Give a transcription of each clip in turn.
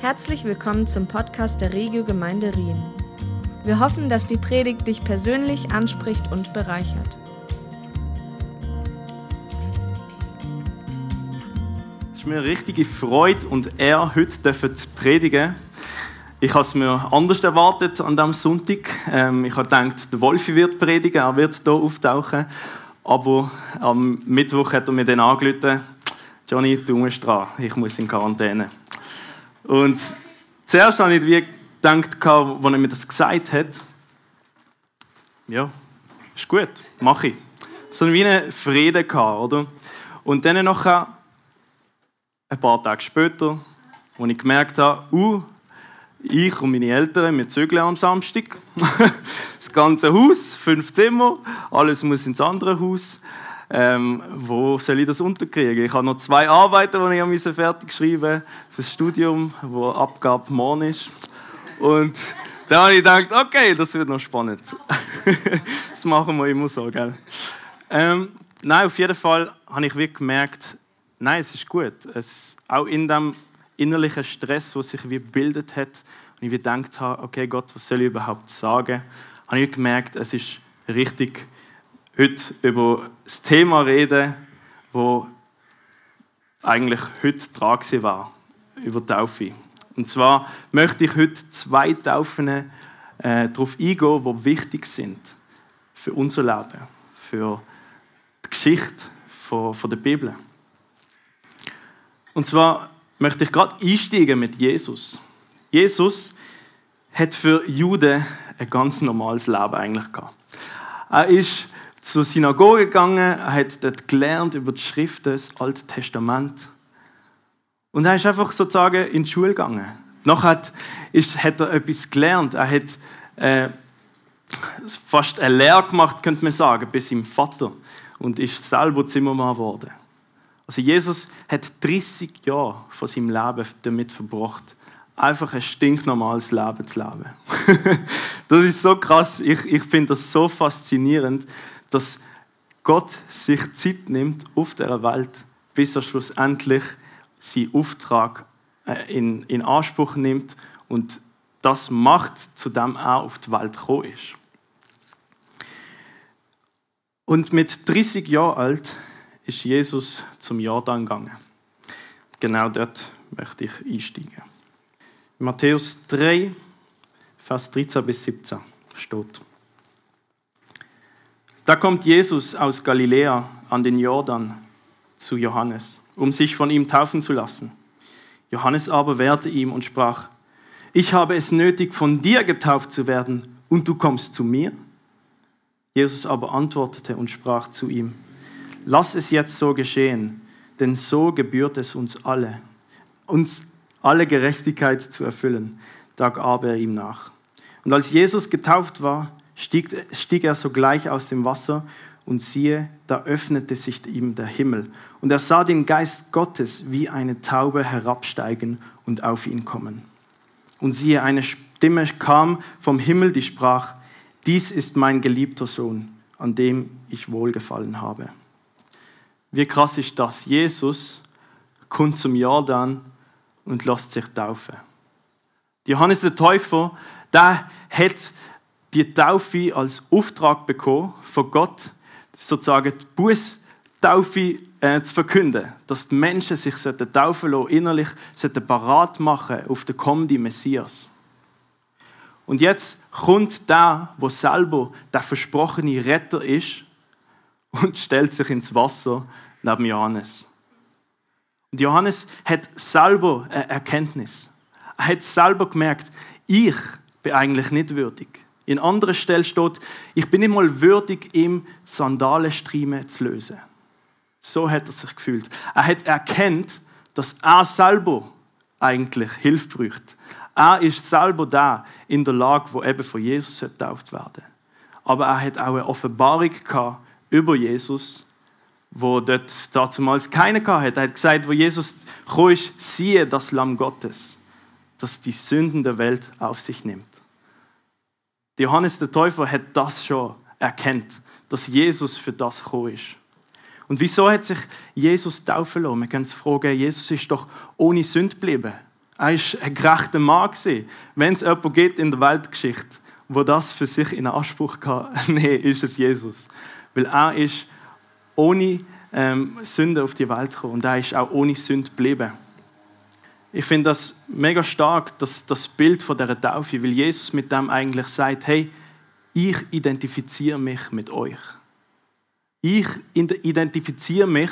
Herzlich willkommen zum Podcast der Regio Gemeinde Rien. Wir hoffen, dass die Predigt dich persönlich anspricht und bereichert. Es ist mir eine richtige Freude und Ehre, heute zu predigen. Ich habe es mir anders erwartet an diesem Sonntag. Ähm, ich habe gedacht, der Wolfi wird predigen, er wird hier auftauchen. Aber am Mittwoch hat er mir dann angerufen, Johnny, du musst dran, ich muss in Quarantäne. Und zuerst habe ich wie gedacht, als er mir das gesagt hat, ja, ist gut, mache ich. So wie einen Frieden oder? Und dann noch ein paar Tage später, als ich gemerkt habe, uh, ich und meine Eltern, wir zügeln am Samstag. das ganze Haus, fünf Zimmer, alles muss ins andere Haus. Ähm, wo soll ich das unterkriegen? Ich habe noch zwei Arbeiten, die ich fertig schreiben für das Studium, wo Abgabe morgen ist. Und dann habe ich gedacht, okay, das wird noch spannend. das machen wir immer so, gell? Ähm, nein, auf jeden Fall habe ich wirklich gemerkt, nein, es ist gut. Es, auch in dem innerlichen Stress, der sich wie gebildet hat, und ich gedacht habe, okay, Gott, was soll ich überhaupt sagen, habe ich gemerkt, es ist richtig heute über das Thema reden, wo eigentlich heute dran war, über Taufe. Und zwar möchte ich heute zwei Taufen äh, darauf eingehen, die wichtig sind für unser Leben, für die Geschichte von, von der Bibel. Und zwar möchte ich gerade einsteigen mit Jesus. Jesus hat für Juden ein ganz normales Leben eigentlich gehabt. Er ist zur Synagoge gegangen, er hat dort gelernt über die Schriften, das Alte Testament. Und er ist einfach sozusagen in die Schule gegangen. Nachher hat, hat er etwas gelernt. Er hat äh, fast eine Lehre gemacht, könnte man sagen, bei seinem Vater. Und ist selber Zimmermann geworden. Also Jesus hat 30 Jahre von seinem Leben damit verbracht, einfach ein stinknormales Leben zu leben. das ist so krass. Ich, ich finde das so faszinierend, dass Gott sich Zeit nimmt auf der Welt, bis er schlussendlich seinen Auftrag äh, in, in Anspruch nimmt und das macht, zu dem er auf die Welt gekommen ist. Und mit 30 Jahren alt ist Jesus zum Jordan gegangen. Genau dort möchte ich einsteigen. Matthäus 3, Vers 13 bis 17 steht. Da kommt Jesus aus Galiläa an den Jordan zu Johannes, um sich von ihm taufen zu lassen. Johannes aber wehrte ihm und sprach, ich habe es nötig, von dir getauft zu werden, und du kommst zu mir? Jesus aber antwortete und sprach zu ihm, lass es jetzt so geschehen, denn so gebührt es uns alle, uns alle Gerechtigkeit zu erfüllen. Da gab er ihm nach. Und als Jesus getauft war, stieg, stieg er sogleich aus dem Wasser und siehe, da öffnete sich ihm der Himmel. Und er sah den Geist Gottes wie eine Taube herabsteigen und auf ihn kommen. Und siehe, eine Stimme kam vom Himmel, die sprach, dies ist mein geliebter Sohn, an dem ich wohlgefallen habe. Wie krass ist das? Jesus kommt zum Jordan und lässt sich taufen. Johannes der Täufer, der hat die Taufe als Auftrag bekommen von Gott, sozusagen die Bußtaufe äh, zu verkünden, dass die Menschen sich taufen lassen, innerlich parat machen auf den kommenden Messias. Und jetzt kommt der, wo selber der versprochene Retter ist und stellt sich ins Wasser neben Johannes. Und Johannes hat selber eine Erkenntnis. Er hat selber gemerkt, ich bin eigentlich nicht würdig. In anderer Stelle steht, ich bin nicht mal würdig, ihm Sandalenstriemen zu lösen. So hat er sich gefühlt. Er hat erkannt, dass er selber eigentlich Hilfe braucht. Er ist selber da in der Lage, wo eben von Jesus getauft werden. Aber er hat auch eine Offenbarung gehabt über Jesus, wo dort damals keiner hatte. Er hat gesagt, wo Jesus kam, siehe das Lamm Gottes, das die Sünden der Welt auf sich nimmt. Johannes der Täufer hat das schon erkannt, dass Jesus für das gekommen ist. Und wieso hat sich Jesus taufen lassen? Wir können uns fragen, Jesus ist doch ohne Sünde geblieben. Er war ein gerechter Mann. Wenn es jemanden gibt in der Weltgeschichte, wo das für sich in Anspruch kann, nee, ist es Jesus. Weil er ist ohne ähm, Sünde auf die Welt gekommen und er ist auch ohne Sünde geblieben. Ich finde das mega stark, das, das Bild von der Taufe, weil Jesus mit dem eigentlich sagt, hey, ich identifiziere mich mit euch. Ich identifiziere mich,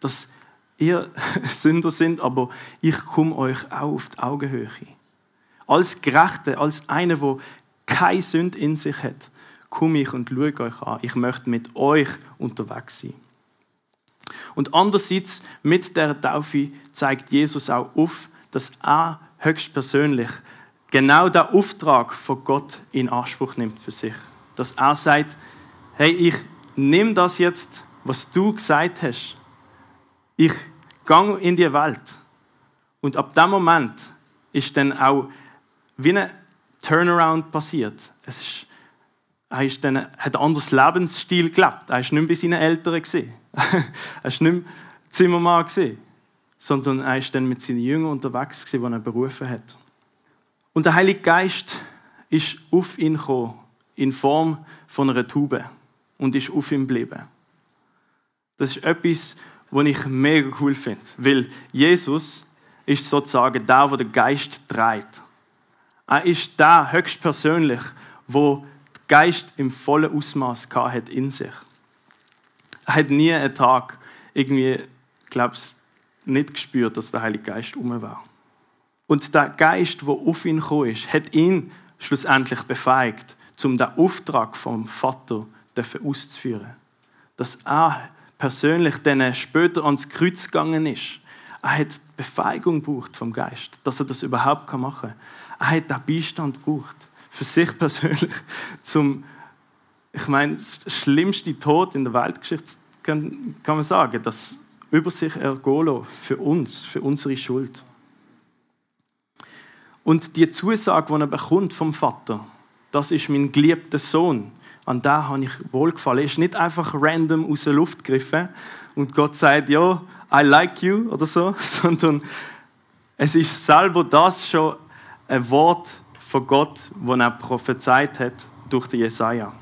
dass ihr Sünder sind, aber ich komme euch auch auf die Augenhöhe. Als Gerechte, als einer, der keine Sünde in sich hat, komme ich und schaue euch an. Ich möchte mit euch unterwegs sein. Und andererseits, mit der Taufe zeigt Jesus auch auf, dass er höchstpersönlich genau den Auftrag von Gott in Anspruch nimmt für sich. Dass er sagt, hey, ich nehme das jetzt, was du gesagt hast. Ich gehe in die Welt. Und ab dem Moment ist dann auch wie ein Turnaround passiert. Es ist, er ist dann, hat ein anderes Lebensstil gelebt. Er war nicht mehr bei seinen Eltern. er war nicht mehr Zimmermann. Sondern er ist dann mit seinen Jüngern unterwegs, die er berufen hat. Und der Heilige Geist ist auf ihn gekommen, in Form von einer Tube. Und ist auf ihm geblieben. Das ist etwas, was ich mega cool finde. Weil Jesus ist sozusagen der, der den Geist trägt. Er ist der höchstpersönlich, wo der Geist im vollen Ausmaß hat in sich. Er hat nie einen Tag irgendwie, glaubst nicht gespürt, dass der Heilige Geist um war. Und der Geist, der auf ihn gekommen ist, hat ihn schlussendlich befähigt, um den Auftrag vom Vater auszuführen. Dass er persönlich dann später ans Kreuz gegangen ist. Er hat die Befähigung gebraucht vom Geist, dass er das überhaupt machen kann. Er hat den Beistand gebraucht. Für sich persönlich. Zum, ich meine, das schlimmste Tod in der Weltgeschichte kann, kann man sagen, dass über sich ergolo für uns, für unsere Schuld. Und die Zusage, die er bekommt vom Vater, das ist mein geliebter Sohn, an den habe ich wohlgefallen. Er ist nicht einfach random aus der Luft gegriffen und Gott sagt, ja, I like you oder so, sondern es ist selber das schon ein Wort von Gott, das er prophezeit hat durch den Jesaja.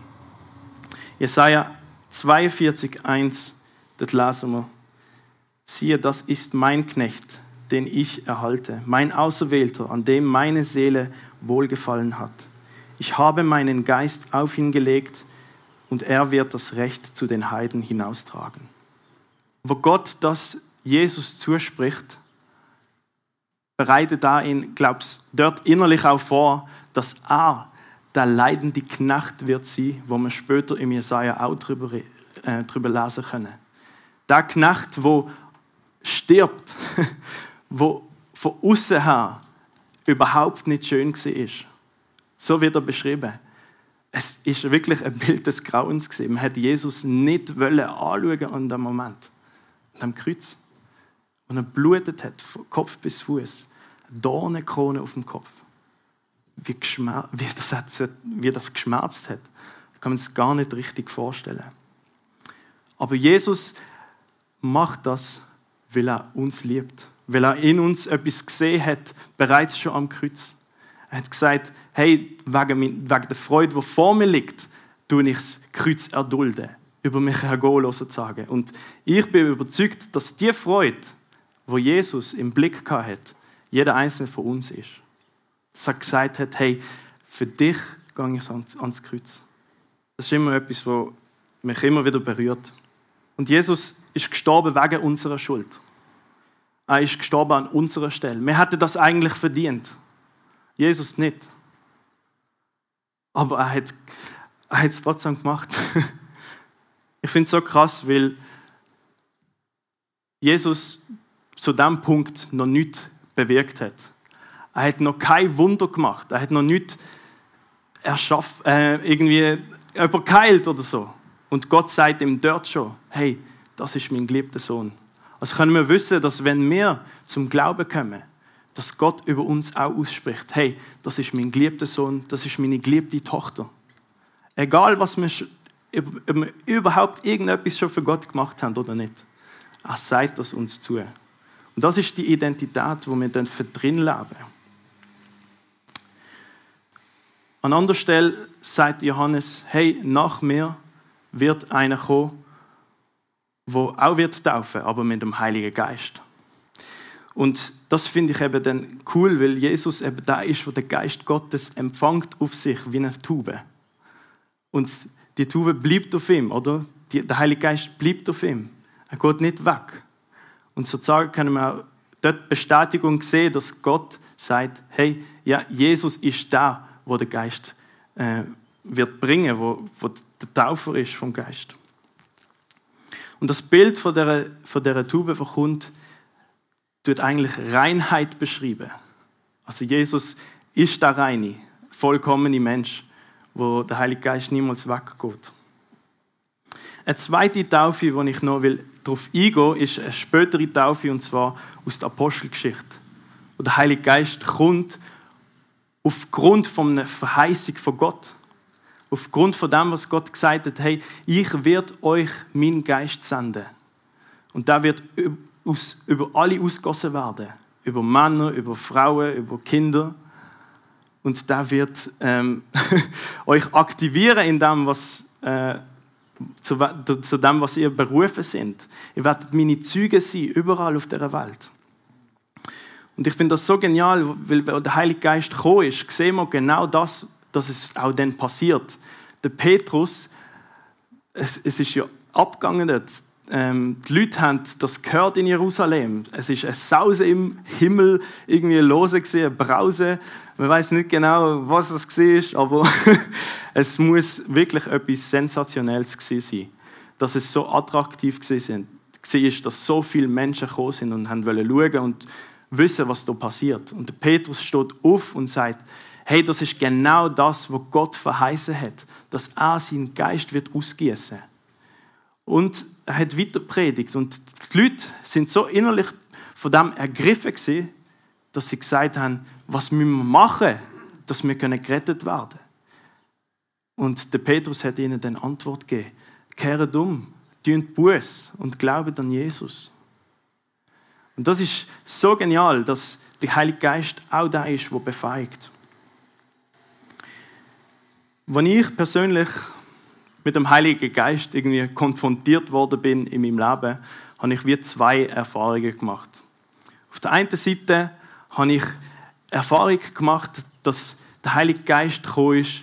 Jesaja 42, 1, das lesen wir. Siehe, das ist mein Knecht, den ich erhalte, mein Auserwählter, an dem meine Seele wohlgefallen hat. Ich habe meinen Geist auf ihn gelegt und er wird das Recht zu den Heiden hinaustragen. Wo Gott das Jesus zuspricht, bereitet er ihn, glaubst dort innerlich auch vor, dass er der leidende Knecht wird sein, wo wir später im Jesaja auch drüber, äh, drüber lesen können. Der Knecht, wo stirbt, wo von außen her überhaupt nicht schön war. So wird er beschrieben. Es ist wirklich ein Bild des Grauens. Man hätte Jesus nicht anschauen an dem Moment, an dem Kreuz. Und er blutet hat, von Kopf bis Fuß, Dornenkrone auf dem Kopf. Wie, wie, das hat, wie das geschmerzt hat, kann man es gar nicht richtig vorstellen. Aber Jesus macht das, weil er uns liebt, weil er in uns etwas gesehen hat, bereits schon am Kreuz. Er hat gesagt, hey, wegen, wegen der Freude, die vor mir liegt, tue ich das Kreuz erdulden, über mich hergehen sozusagen. Und ich bin überzeugt, dass die Freude, wo Jesus im Blick hat, jeder einzelne von uns ist. Dass er gesagt hat, hey, für dich gehe ich ans, ans Kreuz. Das ist immer etwas, was mich immer wieder berührt. Und Jesus ist gestorben wegen unserer Schuld. Er ist gestorben an unserer Stelle. Wir hätten das eigentlich verdient. Jesus nicht. Aber er hat, er hat es trotzdem gemacht. Ich finde es so krass, weil Jesus zu dem Punkt noch nichts bewirkt hat. Er hat noch kein Wunder gemacht. Er hat noch nichts erschaffen, äh, irgendwie überkeilt oder so. Und Gott sagt ihm dort schon, hey, das ist mein geliebter Sohn. Also können wir wissen, dass wenn wir zum Glauben kommen, dass Gott über uns auch ausspricht, hey, das ist mein geliebter Sohn, das ist meine geliebte Tochter. Egal, was wir, ob wir überhaupt irgendetwas schon für Gott gemacht haben oder nicht. Er sagt das uns zu. Und das ist die Identität, wo wir dann für drin leben. An anderer Stelle sagt Johannes, hey, nach mir wird einer kommen, wo auch wird taufen, aber mit dem Heiligen Geist. Und das finde ich eben dann cool, weil Jesus eben da ist, wo der Geist Gottes empfängt auf sich wie eine Tube. Und die Tube bleibt auf ihm, oder? der Heilige Geist bleibt auf ihm. Er geht nicht weg. Und sozusagen können wir auch dort Bestätigung sehen, dass Gott sagt, hey, ja, Jesus ist da, wo der Geist äh, wird bringen, wo, wo der Taufer ist vom Geist. Und das Bild von der, von der Tube verkommt, tut eigentlich Reinheit beschreiben. Also Jesus ist der reine, vollkommene Mensch, wo der Heilige Geist niemals weggeht. Eine zweite Taufe, wo ich noch darauf eingehen will, ist eine spätere Taufe, und zwar aus der Apostelgeschichte. Wo der Heilige Geist kommt aufgrund von einer Verheißung von Gott. Aufgrund von dem, was Gott gesagt hat, hey, ich werde euch meinen Geist senden. Und da wird über alle ausgossen werden. Über Männer, über Frauen, über Kinder. Und da wird ähm, euch aktivieren in dem, was äh, zu, zu dem, was ihr berufen sind. Ihr werdet meine Züge sein, überall auf der Welt. Und ich finde das so genial, weil der Heilige Geist gekommen ist, sehen wir genau das, dass es auch dann passiert. Der Petrus, es, es ist ja abgegangen dort. Ähm, die Leute haben das gehört in Jerusalem. Es ist ein Sause im Himmel irgendwie lose gesehen, ein Brause. Man weiß nicht genau, was das war, aber es muss wirklich etwas Sensationelles sein, dass es so attraktiv war, dass so viele Menschen gekommen sind und haben schauen und wissen, was da passiert. Und der Petrus steht auf und sagt, hey, das ist genau das, was Gott verheißen hat, dass er seinen Geist wird ausgießen. Und er hat weiter predigt und die Leute sind so innerlich von dem ergriffen gewesen, dass sie gesagt haben, was müssen wir machen, dass wir gerettet werden können. Und der Petrus hat ihnen dann Antwort gegeben. Kehrt um, tun Buß und glaubt an Jesus. Und das ist so genial, dass der Heilige Geist auch da ist, der befeigt. Wenn ich persönlich mit dem Heiligen Geist irgendwie konfrontiert worden bin in meinem Leben, habe ich wie zwei Erfahrungen gemacht. Auf der einen Seite habe ich Erfahrung gemacht, dass der Heilige Geist gekommen ist,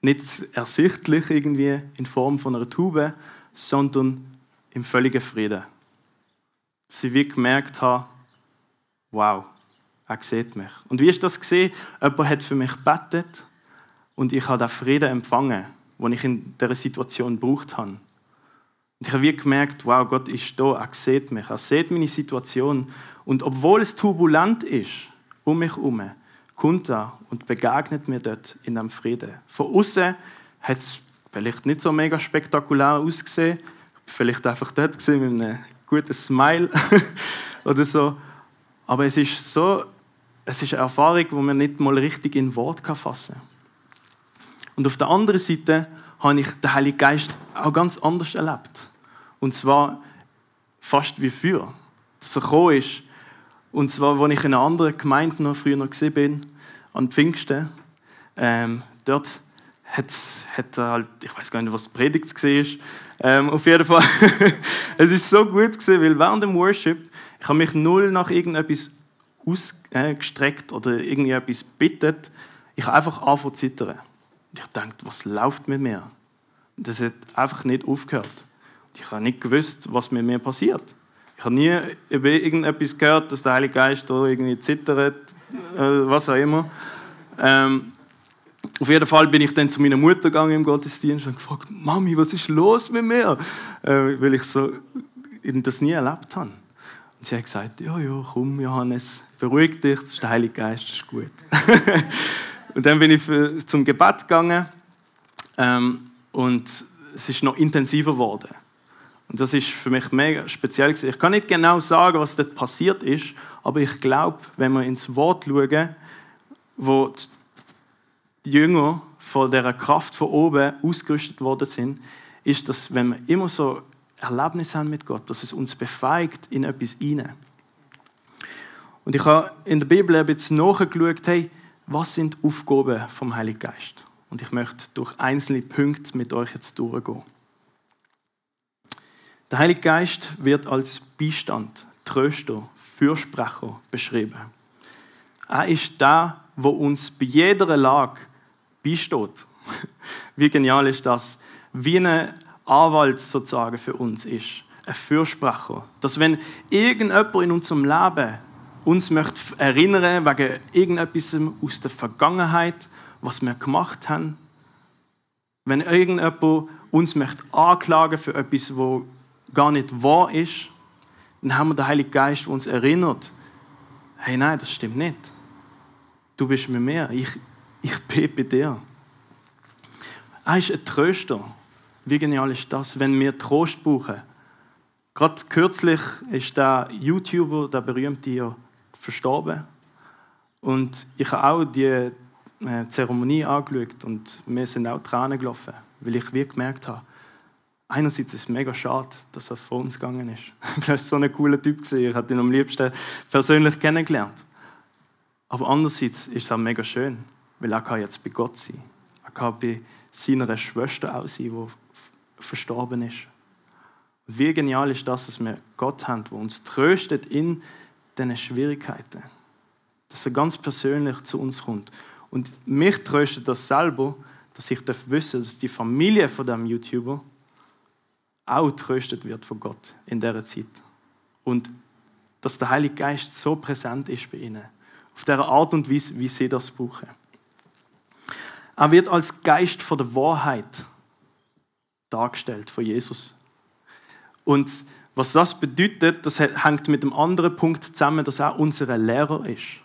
nicht ersichtlich irgendwie in Form von einer Tube, sondern im völligen Frieden. Dass ich wie gemerkt habe, wow, er sieht mich. Und wie ist das gesehen? Jemand hat für mich gebetet und ich habe den Frieden empfangen, den ich in dieser Situation gebraucht habe. Und ich habe wie gemerkt, wow, Gott ist da, er sieht mich, er sieht meine Situation. Und obwohl es turbulent ist, um mich herum, kommt er und begegnet mir dort in einem Frieden. Von außen hat es vielleicht nicht so mega spektakulär ausgesehen, vielleicht einfach dort gesehen mit einem guten Smile oder so. Aber es ist so, es ist eine Erfahrung, die man nicht mal richtig in Wort fassen kann. Und auf der anderen Seite habe ich den Heiligen Geist auch ganz anders erlebt. Und zwar fast wie früher. Dass er gekommen ist. Und zwar, als ich in einer anderen Gemeinde noch früher noch gesehen bin, an Pfingsten. Ähm, dort hat, hat er halt, ich weiß gar nicht, was Predigt war. Ähm, auf jeden Fall, es ist so gut gewesen, weil während dem Worship, ich habe mich null nach irgendetwas ausgestreckt oder irgendwie etwas bittet. Ich habe einfach angefangen zu zittern. Und ich dachte, was läuft mit mir? Und das hat einfach nicht aufgehört. Ich habe nicht gewusst, was mit mir passiert. Ich habe nie über irgendetwas gehört, dass der Heilige Geist da irgendwie zittert, äh, was auch immer. Ähm, auf jeden Fall bin ich dann zu meiner Mutter gegangen im Gottesdienst und gefragt, Mami, was ist los mit mir? Äh, weil ich so das nie erlebt habe. Und sie hat gesagt, ja, ja, komm, Johannes, beruhig dich, das ist der Heilige Geist, das ist gut. und dann bin ich für, zum Gebet gegangen ähm, und es ist noch intensiver geworden. Und das ist für mich mega speziell. Ich kann nicht genau sagen, was dort passiert ist, aber ich glaube, wenn wir ins Wort schauen, wo die Jünger von der Kraft von oben ausgerüstet worden sind, ist, dass wenn wir immer so Erlebnisse haben mit Gott, dass es uns befeigt in etwas hinein. Und ich habe in der Bibel ein bisschen nachgeschaut, hey, was sind die Aufgaben vom Heiligen Geist? Und ich möchte durch einzelne Punkte mit euch jetzt durchgehen. Der Heilige Geist wird als Beistand, Tröster, Fürsprecher beschrieben. Er ist der, wo uns bei jeder Lage beisteht. Wie genial ist das? Wie ein Anwalt sozusagen für uns ist. Ein Fürsprecher. Dass wenn irgendjemand in unserem Leben uns möchte erinnern wegen irgendetwas aus der Vergangenheit, was wir gemacht haben, wenn irgendjemand uns möchte anklagen für etwas, wo gar nicht wahr ist, dann haben wir den Heiligen Geist, der uns erinnert, hey, nein, das stimmt nicht. Du bist mit mir, ich, ich bin bei dir. Er ist ein Tröster. Wie genial ist das, wenn wir Trost brauchen? Gerade kürzlich ist der YouTuber, der berühmte, verstorben. Und ich habe auch die äh, Zeremonie angeschaut und mir sind auch Tränen gelaufen, weil ich wie gemerkt habe, einerseits ist es mega schade, dass er vor uns gegangen ist. er war so ein cooler Typ. Ich habe ihn am liebsten persönlich kennengelernt. Aber andererseits ist es auch mega schön, weil er kann jetzt bei Gott sein. Er kann bei seiner Schwester auch sein, die verstorben ist. Wie genial ist das, dass wir Gott haben, der uns tröstet in diesen Schwierigkeiten. Dass er ganz persönlich zu uns kommt. Und mich tröstet das selber, dass ich wissen dass die Familie von dem YouTuber auch tröstet wird von Gott in dieser Zeit. Und dass der Heilige Geist so präsent ist bei ihnen. Auf der Art und Weise, wie sie das brauchen. Er wird als Geist von der Wahrheit dargestellt von Jesus. Und was das bedeutet, das hängt mit dem anderen Punkt zusammen, dass er unser Lehrer ist.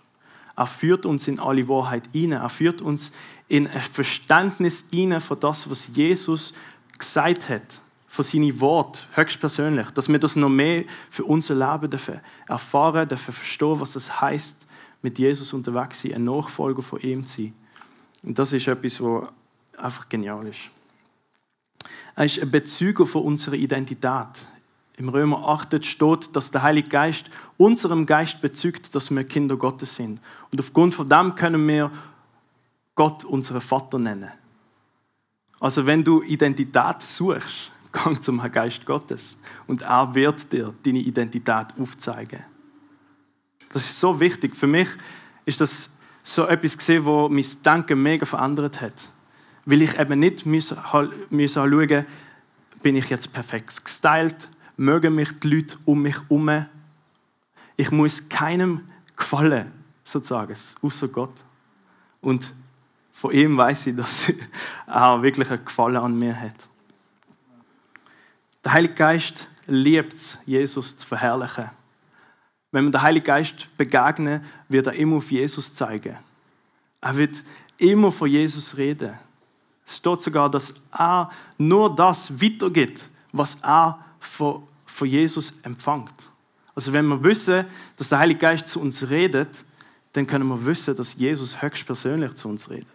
Er führt uns in alle Wahrheit hinein. Er führt uns in ein Verständnis hinein von das, was Jesus gesagt hat, von seinen Worten, höchstpersönlich, dass wir das noch mehr für unser Leben dürfen erfahren, dürfen verstehen, was es heißt, mit Jesus unterwegs zu sein, ein Nachfolger von ihm zu sein. Und das ist etwas, was einfach genial ist. Er ist ein Bezüger von unserer Identität. Im Römer 8 steht, dass der Heilige Geist unserem Geist bezügt, dass wir Kinder Gottes sind. Und aufgrund von dem können wir Gott unseren Vater nennen. Also wenn du Identität suchst, gang zum Geist Gottes und er wird dir deine Identität aufzeigen. Das ist so wichtig. Für mich ist das so etwas gesehen, wo mein Denken mega verändert hat. Weil ich eben nicht müssen, müssen schauen, bin ich jetzt perfekt gestylt, mögen mich die Leute um mich herum. Ich muss keinem gefallen, sozusagen, außer Gott. Und von ihm weiß ich, dass er wirklich ein Gefallen an mir hat. Der Heilige Geist liebt es, Jesus zu verherrlichen. Wenn wir den Heiligen Geist begegnen, wird er immer auf Jesus zeigen. Er wird immer von Jesus reden. Es steht sogar, dass er nur das weitergibt, was er von, von Jesus empfängt. Also wenn wir wissen, dass der Heilige Geist zu uns redet, dann können wir wissen, dass Jesus höchstpersönlich zu uns redet.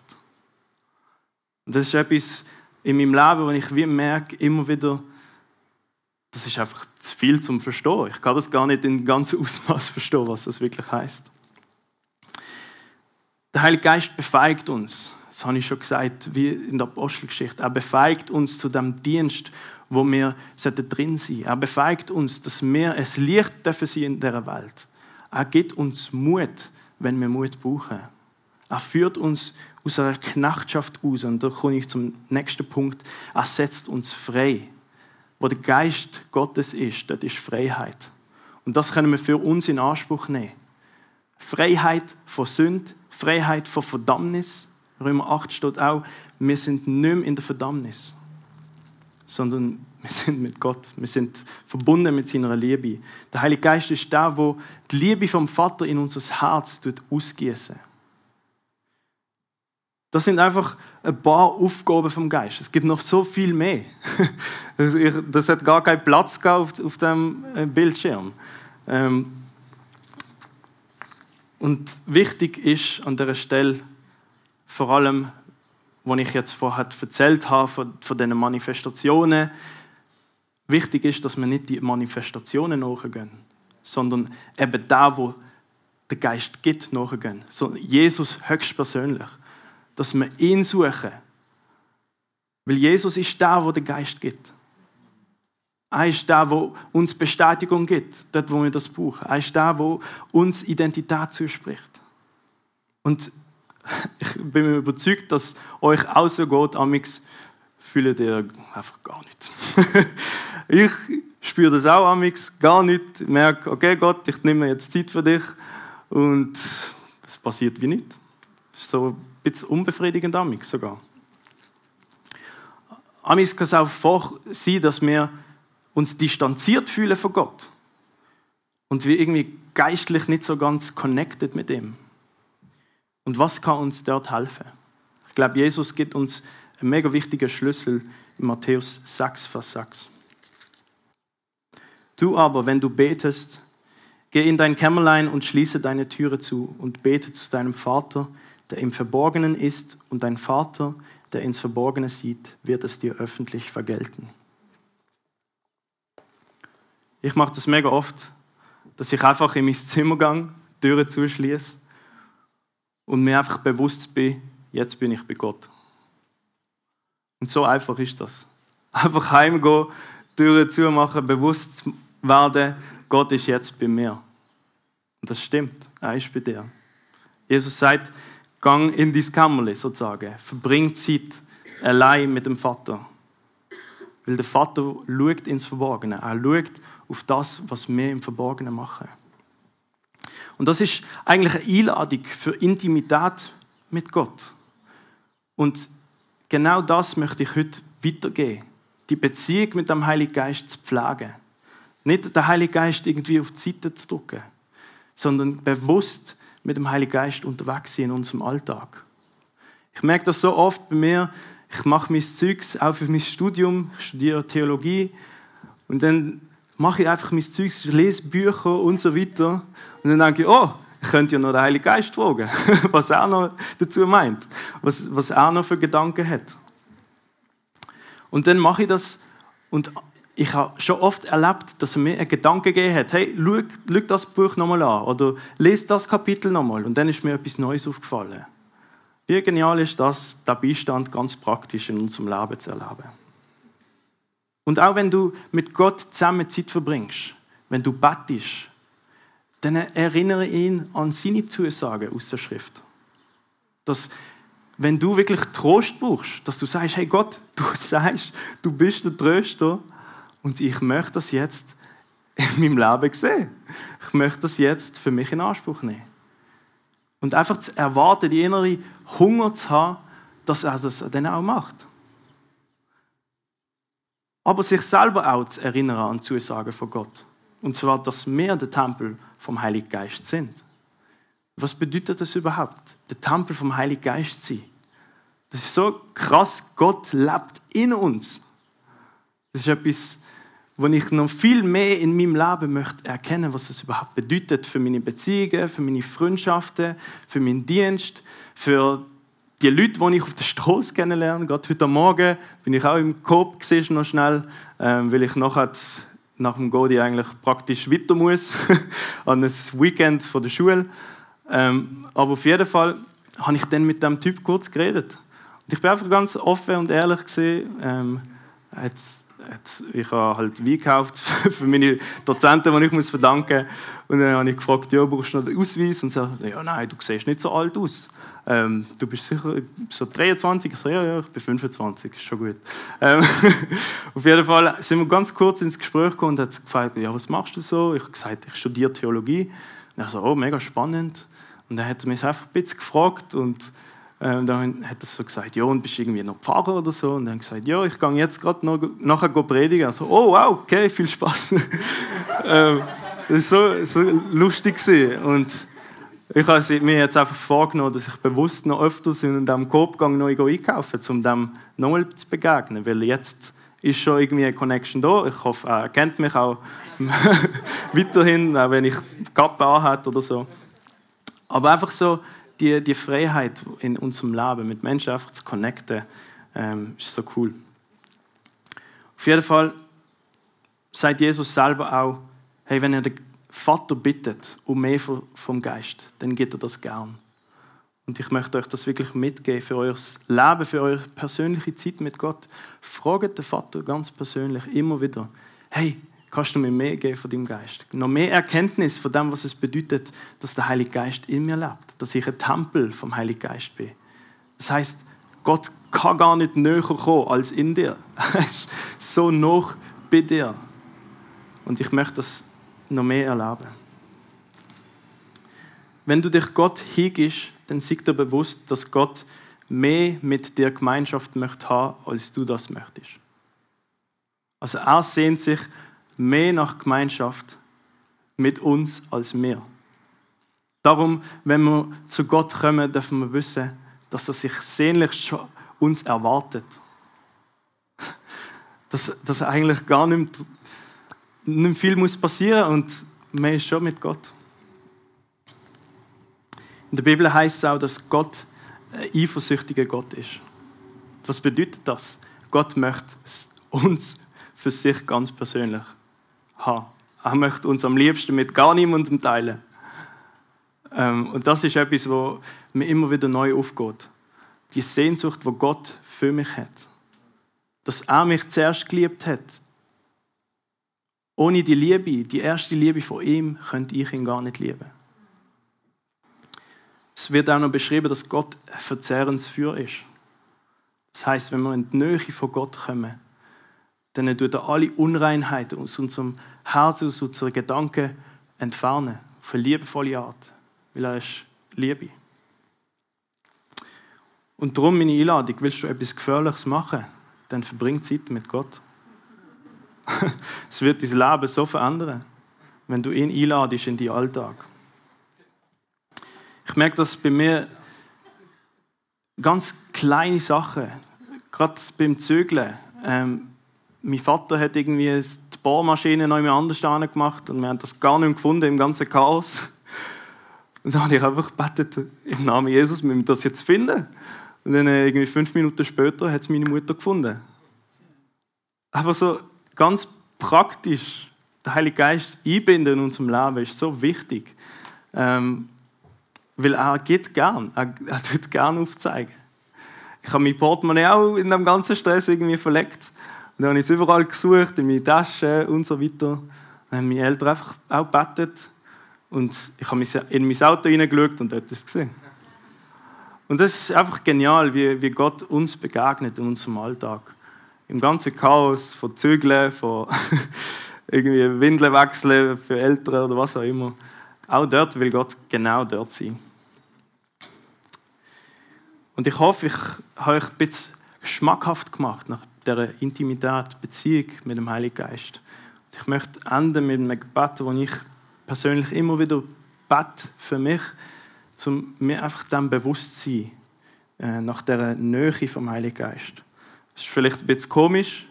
Und das ist etwas in meinem Leben, wo ich wie merke, immer wieder, das ist einfach zu viel zum Verstehen. Ich kann das gar nicht in ganzem Ausmaß verstehen, was das wirklich heißt. Der Heilige Geist befeigt uns das habe ich schon gesagt, wie in der Apostelgeschichte. Er befeigt uns zu dem Dienst, wo wir drin sein sollten. Er befeigt uns, dass wir es Licht dürfen sein in dieser Welt. Er gibt uns Mut, wenn wir Mut brauchen. Er führt uns aus einer Knachtschaft aus. Und da komme ich zum nächsten Punkt. Er setzt uns frei. Wo der Geist Gottes ist, dort ist Freiheit. Und das können wir für uns in Anspruch nehmen. Freiheit von Sünde, Freiheit von Verdammnis, Römer 8 steht auch, wir sind nicht mehr in der Verdammnis, sondern wir sind mit Gott, wir sind verbunden mit seiner Liebe. Der Heilige Geist ist da, wo die Liebe vom Vater in unser Herz ausgießen. Das sind einfach ein paar Aufgaben vom Geist. Es gibt noch so viel mehr. Das hat gar keinen Platz auf, auf dem äh, Bildschirm. Ähm, und wichtig ist an der Stelle, vor allem, was ich jetzt vorher erzählt habe, von, von diesen Manifestationen. Wichtig ist, dass wir nicht die Manifestationen nachgehen, sondern eben da, wo der Geist gibt, nachgehen. So Jesus höchstpersönlich. Dass wir ihn suchen. Weil Jesus ist der, wo der Geist gibt. Er ist der, wo uns Bestätigung gibt, dort, wo wir das brauchen. Er ist der, wo uns Identität zuspricht. Und ich bin mir überzeugt, dass euch auch so geht, amix fühlt ihr einfach gar nicht. ich spüre das auch amix gar nicht. Ich merke, okay Gott, ich nehme jetzt Zeit für dich und es passiert wie nicht. Das ist so ein bisschen unbefriedigend amix sogar. Amix kann es auch sein, dass wir uns distanziert fühlen von Gott und wir irgendwie geistlich nicht so ganz connected mit ihm. Und was kann uns dort helfen? Ich glaube, Jesus gibt uns einen mega wichtigen Schlüssel in Matthäus 6, Vers 6. Du aber, wenn du betest, geh in dein Kämmerlein und schließe deine Türe zu und bete zu deinem Vater, der im Verborgenen ist, und dein Vater, der ins Verborgene sieht, wird es dir öffentlich vergelten. Ich mache das mega oft, dass ich einfach in mein Zimmer gehe, Türen zuschließe und mir einfach bewusst bin, jetzt bin ich bei Gott. Und so einfach ist das. Einfach heimgehen, Türen zumachen, bewusst werden, Gott ist jetzt bei mir. Und das stimmt, er ist bei dir. Jesus sagt, gang in dein Kämmerle sozusagen, verbring Zeit allein mit dem Vater. Weil der Vater schaut ins Verborgene. Er schaut auf das, was wir im Verborgenen machen. Und das ist eigentlich eine Einladung für Intimität mit Gott. Und genau das möchte ich heute weitergeben. Die Beziehung mit dem Heiligen Geist zu pflegen. Nicht den Heiligen Geist irgendwie auf die Seite zu drücken, sondern bewusst mit dem Heiligen Geist unterwegs sein in unserem Alltag. Ich merke das so oft bei mir, ich mache mein Zeugs auch für mein Studium, ich studiere Theologie und dann mache ich einfach mein Zeugs, lese Bücher und so weiter und dann denke ich, oh, ich könnte ja noch den Heiligen Geist fragen, was er noch dazu meint, was, was er noch für Gedanken hat. Und dann mache ich das und ich habe schon oft erlebt, dass er mir einen Gedanken gegeben hat, hey, schau, schau das Buch nochmal an oder lese das Kapitel nochmal und dann ist mir etwas Neues aufgefallen. Wie genial ist das, der Beistand ganz praktisch in unserem Leben zu erleben. Und auch wenn du mit Gott zusammen Zeit verbringst, wenn du bettest, dann erinnere ihn an seine Zusagen aus der Schrift. Dass, wenn du wirklich Trost brauchst, dass du sagst, hey Gott, du sagst, du bist der Tröster und ich möchte das jetzt in meinem Leben sehen. Ich möchte das jetzt für mich in Anspruch nehmen. Und einfach zu erwarten, die innere Hunger zu haben, dass er das dann auch macht. Aber sich selber auch zu erinnern an Zusagen von Gott. Und zwar, dass wir der Tempel vom Heiligen Geist sind. Was bedeutet das überhaupt? Der Tempel vom Heiligen Geist sein. Das ist so krass, Gott lebt in uns. Das ist etwas, wo ich noch viel mehr in meinem Leben möchte erkennen, was es überhaupt bedeutet für meine Beziehungen, für meine Freundschaften, für meinen Dienst, für die Leute, die ich auf der Straße kennenlerne. Gerade heute Morgen bin ich auch im Coop gesehen, noch schnell, ähm, weil ich nachher nach dem Godi eigentlich praktisch weiter muss an ein Weekend von der Schule. Ähm, aber auf jeden Fall habe ich dann mit dem Typ kurz geredet. Und ich bin einfach ganz offen und ehrlich gesehen. Ähm, ich habe halt Wein gekauft für meine Dozenten, die ich muss verdanken muss. Und dann habe ich gefragt, ja, brauchst du noch einen Ausweis? Und sie sagte, ja, nein, du siehst nicht so alt aus. Ähm, du bist sicher so 23? Ich so, ja, ja, ich bin 25, ist schon gut. Ähm, auf jeden Fall sind wir ganz kurz ins Gespräch gekommen und hat gefragt, ja, was machst du so? Ich habe gesagt, ich studiere Theologie. Und er so, oh, mega spannend. Und dann hat er mich einfach ein bisschen gefragt und ähm, dann hat er so gesagt, ja, und bist du irgendwie noch Pfarrer oder so? Und dann gesagt, ja, ich gehe jetzt gerade noch, nachher predigen. Also, oh, wow, okay, viel Spaß. ähm, das war so, so lustig. Gewesen. Und ich habe mir jetzt einfach vorgenommen, dass ich bewusst noch öfters in diesem Korbgang noch einkaufe, um dem nochmal zu begegnen. Weil jetzt ist schon irgendwie eine Connection da. Ich hoffe, er kennt mich auch weiterhin, auch wenn ich Kappe anhabe oder so. Aber einfach so, die, die Freiheit in unserem Leben, mit Menschen einfach zu connecten, ähm, ist so cool. Auf jeden Fall sagt Jesus selber auch, hey, wenn ihr den Vater bittet um mehr vom Geist, dann geht er das gern. Und ich möchte euch das wirklich mitgeben für euer Leben, für eure persönliche Zeit mit Gott. Fragt den Vater ganz persönlich immer wieder: Hey, kannst du mir mehr geben von deinem Geist? Noch mehr Erkenntnis von dem, was es bedeutet, dass der Heilige Geist in mir lebt, dass ich ein Tempel vom Heiligen Geist bin. Das heißt, Gott kann gar nicht näher kommen als in dir. So noch bei dir. Und ich möchte das noch mehr erleben. Wenn du dich Gott hingibst, dann sei dir bewusst, dass Gott mehr mit dir Gemeinschaft möchte haben, als du das möchtest. Also er sehnt sich mehr nach Gemeinschaft mit uns als wir. Darum, wenn wir zu Gott kommen, dürfen wir wissen, dass er sich sehnlichst schon uns erwartet. Dass, dass eigentlich gar nicht, nicht viel muss passieren und man ist schon mit Gott. In der Bibel heißt es auch, dass Gott ein eifersüchtiger Gott ist. Was bedeutet das? Gott möchte uns für sich ganz persönlich haben. Er möchte uns am liebsten mit gar niemandem teilen. Ähm, und das ist etwas, wo mir immer wieder neu aufgeht. Die Sehnsucht, wo Gott für mich hat. Dass er mich zuerst geliebt hat. Ohne die Liebe, die erste Liebe von ihm, könnte ich ihn gar nicht lieben. Es wird auch noch beschrieben, dass Gott ein verzehrendes Feuer ist. Das heißt, wenn wir in die Nähe von Gott kommen, dann tut er alle Unreinheiten aus unserem Herzen, aus unseren Gedanken entfernen. Auf eine liebevolle Art. Weil er ist Liebe. Und darum meine Einladung, willst du etwas Gefährliches machen, dann verbring Zeit mit Gott. es wird dein Leben so verändern, wenn du ihn einladest in deinen Alltag. Ich merke das bei mir ganz kleine Sachen, gerade beim Zügeln. Ähm, mein Vater hat irgendwie die Bohrmaschine noch anders gemacht und wir haben das gar nicht gefunden im ganzen Chaos. Und dann habe ich einfach gebetet, im Namen Jesus, müssen wir das jetzt finden. Und dann äh, irgendwie fünf Minuten später hat es meine Mutter gefunden. Einfach so ganz praktisch der Heilige Geist einbinden in unserem Leben ist so wichtig. Ähm, weil er geht gern, er, er tut gern aufzeigen. Ich habe mein Portemonnaie auch in dem ganzen Stress irgendwie verlegt. Und dann habe ich es überall gesucht, in meine Taschen und so weiter. Dann haben meine Eltern einfach auch gebetet. Und ich habe in mein Auto hineingeschaut und dort es gesehen. Und das ist einfach genial, wie, wie Gott uns begegnet in unserem Alltag. Im ganzen Chaos, von Zügeln, von irgendwie Windeln wechseln für Eltern oder was auch immer. Auch dort will Gott genau dort sein. Und ich hoffe, ich habe euch ein bisschen schmackhaft gemacht nach dieser Intimität, Beziehung mit dem Heiligen Geist. Und ich möchte enden mit einem Gebet, das ich persönlich immer wieder bete für mich, um mir einfach dem bewusst zu sein, äh, nach dieser Nähe vom Heiligen Geist. Das ist vielleicht ein bisschen komisch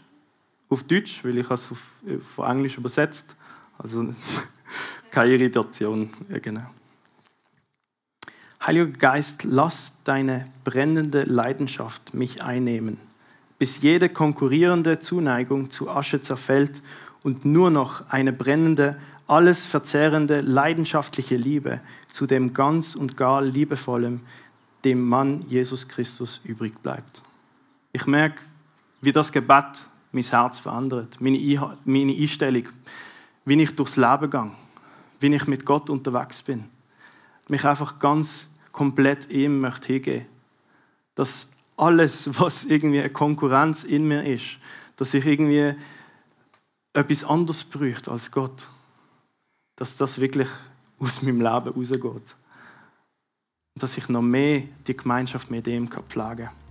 auf Deutsch, weil ich es auf, von Englisch übersetzt. Also keine Irritation, ja, genau. Heiliger Geist, lass deine brennende Leidenschaft mich einnehmen, bis jede konkurrierende Zuneigung zu Asche zerfällt und nur noch eine brennende, alles verzehrende, leidenschaftliche Liebe zu dem ganz und gar liebevollen, dem Mann Jesus Christus übrig bleibt. Ich merke, wie das Gebet mein Herz verändert, meine Einstellung, wie ich durchs Leben gehe, wie ich mit Gott unterwegs bin. Mich einfach ganz komplett ihm möchte hingeben. Dass alles, was irgendwie eine Konkurrenz in mir ist, dass ich irgendwie etwas anderes bräuchte als Gott, dass das wirklich aus meinem Leben rausgeht. Dass ich noch mehr die Gemeinschaft mit ihm pflegen kann.